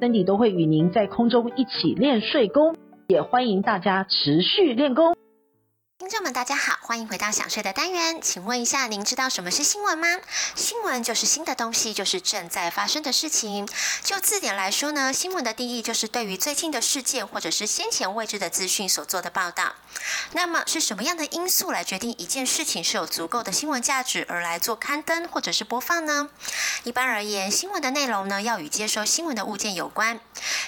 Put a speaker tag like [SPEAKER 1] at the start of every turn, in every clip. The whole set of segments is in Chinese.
[SPEAKER 1] 身体都会与您在空中一起练睡功，也欢迎大家持续练功。
[SPEAKER 2] 听众们，大家好，欢迎回到想睡的单元。请问一下，您知道什么是新闻吗？新闻就是新的东西，就是正在发生的事情。就字典来说呢，新闻的定义就是对于最近的事件或者是先前未知的资讯所做的报道。那么是什么样的因素来决定一件事情是有足够的新闻价值而来做刊登或者是播放呢？一般而言，新闻的内容呢要与接收新闻的物件有关。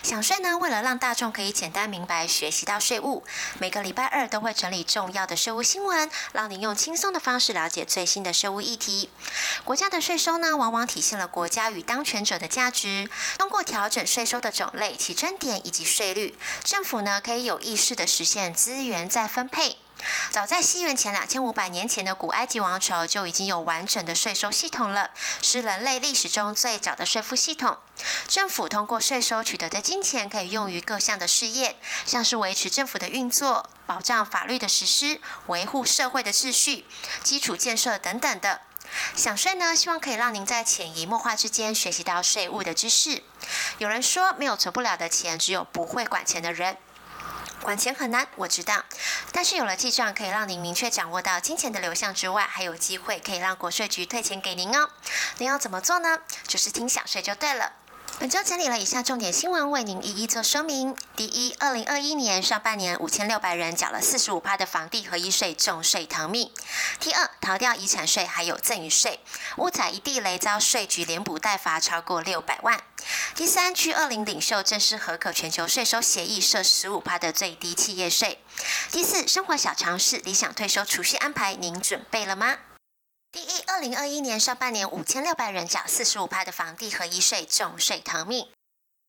[SPEAKER 2] 想税呢，为了让大众可以简单明白学习到税务，每个礼拜二都会整理重要。的税务新闻，让您用轻松的方式了解最新的税务议题。国家的税收呢，往往体现了国家与当权者的价值。通过调整税收的种类、起征点以及税率，政府呢可以有意识的实现资源再分配。早在西元前两千五百年前的古埃及王朝就已经有完整的税收系统了，是人类历史中最早的税负系统。政府通过税收取得的金钱可以用于各项的事业，像是维持政府的运作、保障法律的实施、维护社会的秩序、基础建设等等的。想税呢，希望可以让您在潜移默化之间学习到税务的知识。有人说，没有存不了的钱，只有不会管钱的人。管钱很难，我知道，但是有了记账，可以让您明确掌握到金钱的流向之外，还有机会可以让国税局退钱给您哦。您要怎么做呢？就是听想税就对了。本周整理了以下重点新闻，为您一一做说明。第一，二零二一年上半年五千六百人缴了四十五趴的房地合一税，重税逃命。第二，逃掉遗产税还有赠与税，屋载一地雷遭税局连补代罚超过六百万。第三，G 二零领袖正式核可全球税收协议，设十五趴的最低企业税。第四，生活小常识，理想退休储蓄安排，您准备了吗？第一，二零二一年上半年五千六百人缴四十五趴的房地合一税，重税逃命。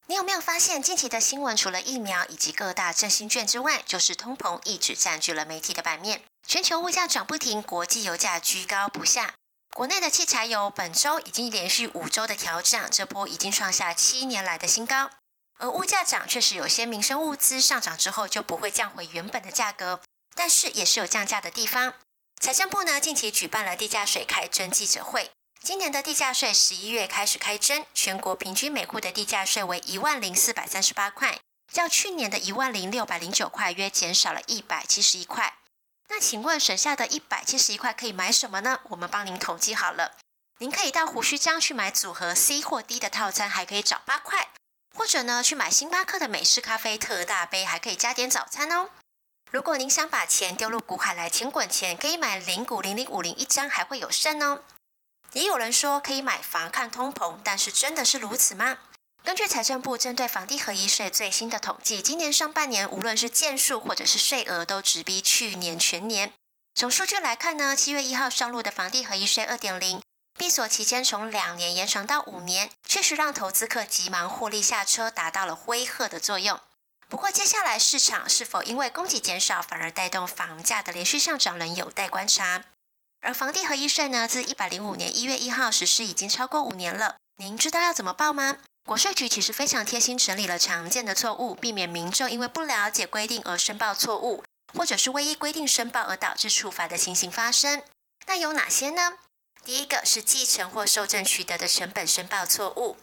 [SPEAKER 2] 你有没有发现，近期的新闻除了疫苗以及各大振兴券之外，就是通膨一直占据了媒体的版面。全球物价涨不停，国际油价居高不下。国内的汽柴油本周已经连续五周的调涨，这波已经创下七年来的新高。而物价涨确实有些民生物资上涨之后就不会降回原本的价格，但是也是有降价的地方。财政部呢，近期举办了地价税开征记者会。今年的地价税十一月开始开征，全国平均每户的地价税为一万零四百三十八块，较去年的一万零六百零九块约减少了一百七十一块。那请问省下的一百七十一块可以买什么呢？我们帮您统计好了，您可以到胡须张去买组合 C 或 D 的套餐，还可以找八块；或者呢，去买星巴克的美式咖啡特大杯，还可以加点早餐哦。如果您想把钱丢入股海来钱滚钱，可以买零股零零五零一张，还会有剩哦。也有人说可以买房看通膨，但是真的是如此吗？根据财政部针对房地合一税最新的统计，今年上半年无论是件数或者是税额都直逼去年全年。从数据来看呢，七月一号上路的房地合一税二点零，闭锁期间从两年延长到五年，确实让投资客急忙获利下车，达到了威吓的作用。不过，接下来市场是否因为供给减少，反而带动房价的连续上涨，仍有待观察。而房地合一税呢，自一百零五年一月一号实施，已经超过五年了。您知道要怎么报吗？国税局其实非常贴心整理了常见的错误，避免民众因为不了解规定而申报错误，或者是未依规定申报而导致处罚的情形发生。那有哪些呢？第一个是继承或受赠取得的成本申报错误；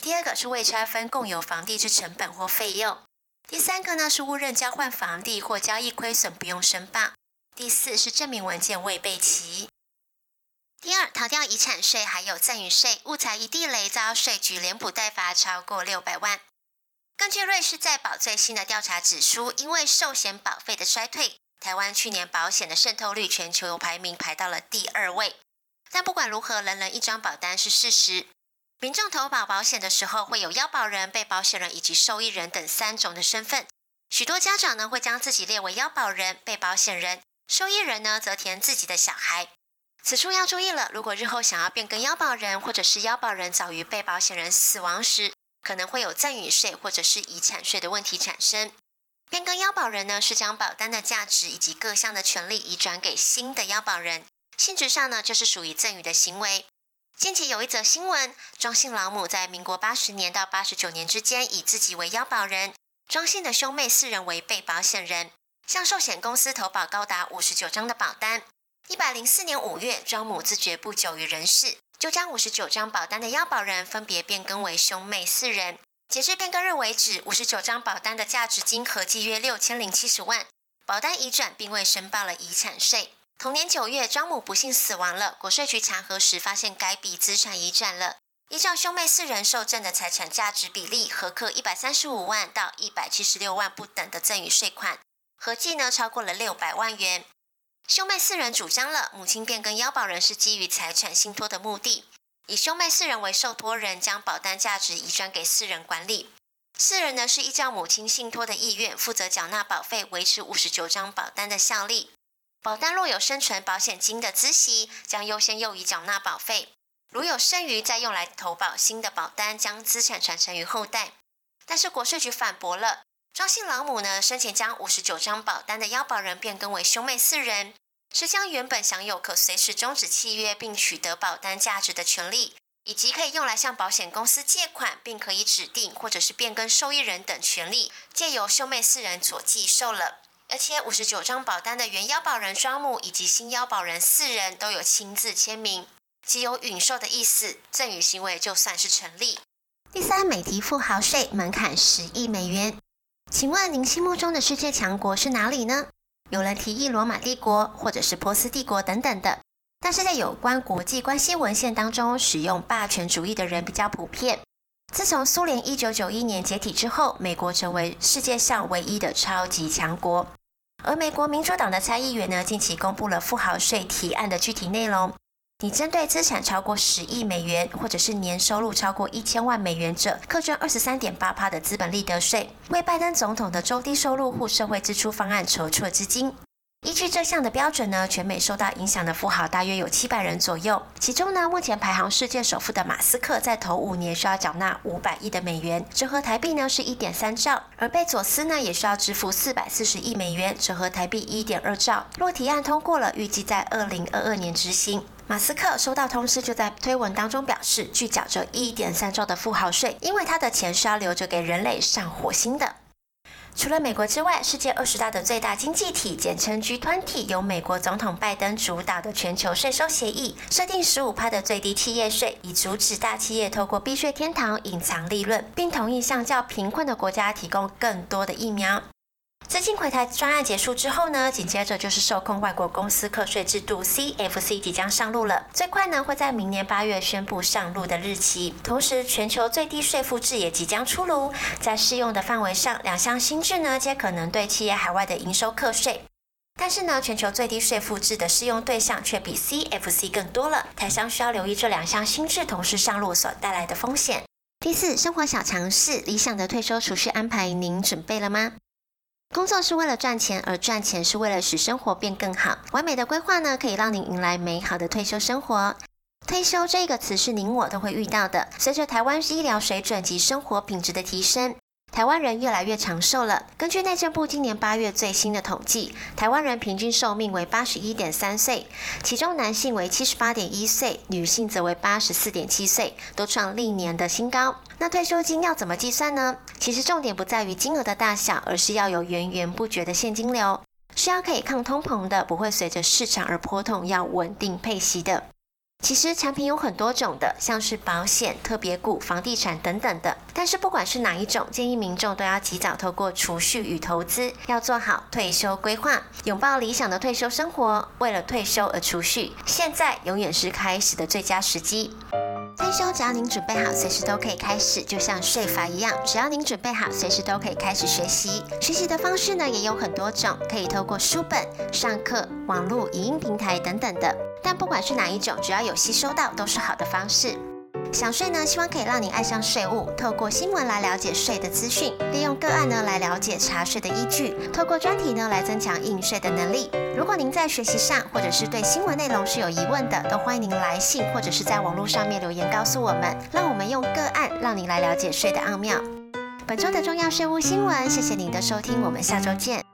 [SPEAKER 2] 第二个是未拆分共有房地之成本或费用。第三个呢是误认交换房地或交易亏损不用申报，第四是证明文件未备齐。第二，逃掉遗产税还有赠与税，误踩一地雷遭税局连补代罚超过六百万。根据瑞士在保最新的调查指出，因为寿险保费的衰退，台湾去年保险的渗透率全球排名排到了第二位。但不管如何，人人一张保单是事实。民众投保保险的时候，会有腰保人、被保险人以及受益人等三种的身份。许多家长呢，会将自己列为腰保人、被保险人，受益人呢，则填自己的小孩。此处要注意了，如果日后想要变更腰保人，或者是腰保人早于被保险人死亡时，可能会有赠与税或者是遗产税的问题产生。变更腰保人呢，是将保单的价值以及各项的权利移转给新的腰保人，性质上呢就是属于赠与的行为。近期有一则新闻，庄姓老母在民国八十年到八十九年之间，以自己为腰保人，庄姓的兄妹四人为被保险人，向寿险公司投保高达五十九张的保单。一百零四年五月，庄母自觉不久于人世，就将五十九张保单的要保人分别变更为兄妹四人。截至变更日为止，五十九张保单的价值金合计约六千零七十万。保单移转并未申报了遗产税。同年九月，庄母不幸死亡了。国税局查核时发现该笔资产移转了。依照兄妹四人受赠的财产价值比例，核课一百三十五万到一百七十六万不等的赠与税款，合计呢超过了六百万元。兄妹四人主张了，母亲变更腰保人是基于财产信托的目的。以兄妹四人为受托人，将保单价值移转给四人管理。四人呢是依照母亲信托的意愿，负责缴纳保费，维持五十九张保单的效力。保单若有生存保险金的孳息，将优先用于缴纳保费；如有剩余，再用来投保新的保单，将资产传承于后代。但是国税局反驳了，庄姓老母呢生前将五十九张保单的腰保人变更为兄妹四人。是将原本享有可随时终止契约并取得保单价值的权利，以及可以用来向保险公司借款并可以指定或者是变更受益人等权利，借由兄妹四人所继受了。而且五十九张保单的原腰保人庄母以及新腰保人四人都有亲自签名，即有允受的意思，赠与行为就算是成立。第三，美提富豪税门槛十亿美元，请问您心目中的世界强国是哪里呢？有人提议罗马帝国或者是波斯帝国等等的，但是在有关国际关系文献当中，使用霸权主义的人比较普遍。自从苏联一九九一年解体之后，美国成为世界上唯一的超级强国。而美国民主党的参议员呢，近期公布了富豪税提案的具体内容。你针对资产超过十亿美元，或者是年收入超过一千万美元者，课征二十三点八趴的资本利得税，为拜登总统的中低收入户社会支出方案筹措资金。依据这项的标准呢，全美受到影响的富豪大约有七百人左右。其中呢，目前排行世界首富的马斯克，在头五年需要缴纳五百亿的美元，折合台币呢是一点三兆；而贝佐斯呢，也需要支付四百四十亿美元，折合台币一点二兆。若提案通过了，预计在二零二二年执行。马斯克收到通知，就在推文当中表示，拒缴这一点三兆的富豪税，因为他的钱是要留着给人类上火星的。除了美国之外，世界二十大的最大经济体，简称 G20，由美国总统拜登主导的全球税收协议，设定十五趴的最低企业税，以阻止大企业透过避税天堂隐藏利润，并同意向较贫困的国家提供更多的疫苗。资金回台专案结束之后呢，紧接着就是受控外国公司课税制度 CFC 即将上路了，最快呢会在明年八月宣布上路的日期。同时，全球最低税负制也即将出炉，在适用的范围上，两项新制呢皆可能对企业海外的营收课税。但是呢，全球最低税负制的适用对象却比 CFC 更多了，台商需要留意这两项新制同时上路所带来的风险。第四，生活小常识，理想的退休储蓄安排，您准备了吗？工作是为了赚钱，而赚钱是为了使生活变更好。完美的规划呢，可以让您迎来美好的退休生活。退休这个词是您我都会遇到的。随着台湾医疗水准及生活品质的提升，台湾人越来越长寿了。根据内政部今年八月最新的统计，台湾人平均寿命为八十一点三岁，其中男性为七十八点一岁，女性则为八十四点七岁，都创历年的新高。那退休金要怎么计算呢？其实重点不在于金额的大小，而是要有源源不绝的现金流，是要可以抗通膨的，不会随着市场而波动，要稳定配息的。其实产品有很多种的，像是保险、特别股、房地产等等的。但是不管是哪一种，建议民众都要及早透过储蓄与投资，要做好退休规划，拥抱理想的退休生活。为了退休而储蓄，现在永远是开始的最佳时机。退休只要您准备好，随时都可以开始，就像税法一样，只要您准备好，随时都可以开始学习。学习的方式呢，也有很多种，可以透过书本、上课、网络、影音平台等等的。但不管是哪一种，只要有吸收到，都是好的方式。想税呢，希望可以让您爱上税务，透过新闻来了解税的资讯，利用个案呢来了解查税的依据，透过专题呢来增强应税的能力。如果您在学习上或者是对新闻内容是有疑问的，都欢迎您来信或者是在网络上面留言告诉我们，让我们用个案让您来了解税的奥妙。本周的重要税务新闻，谢谢您的收听，我们下周见。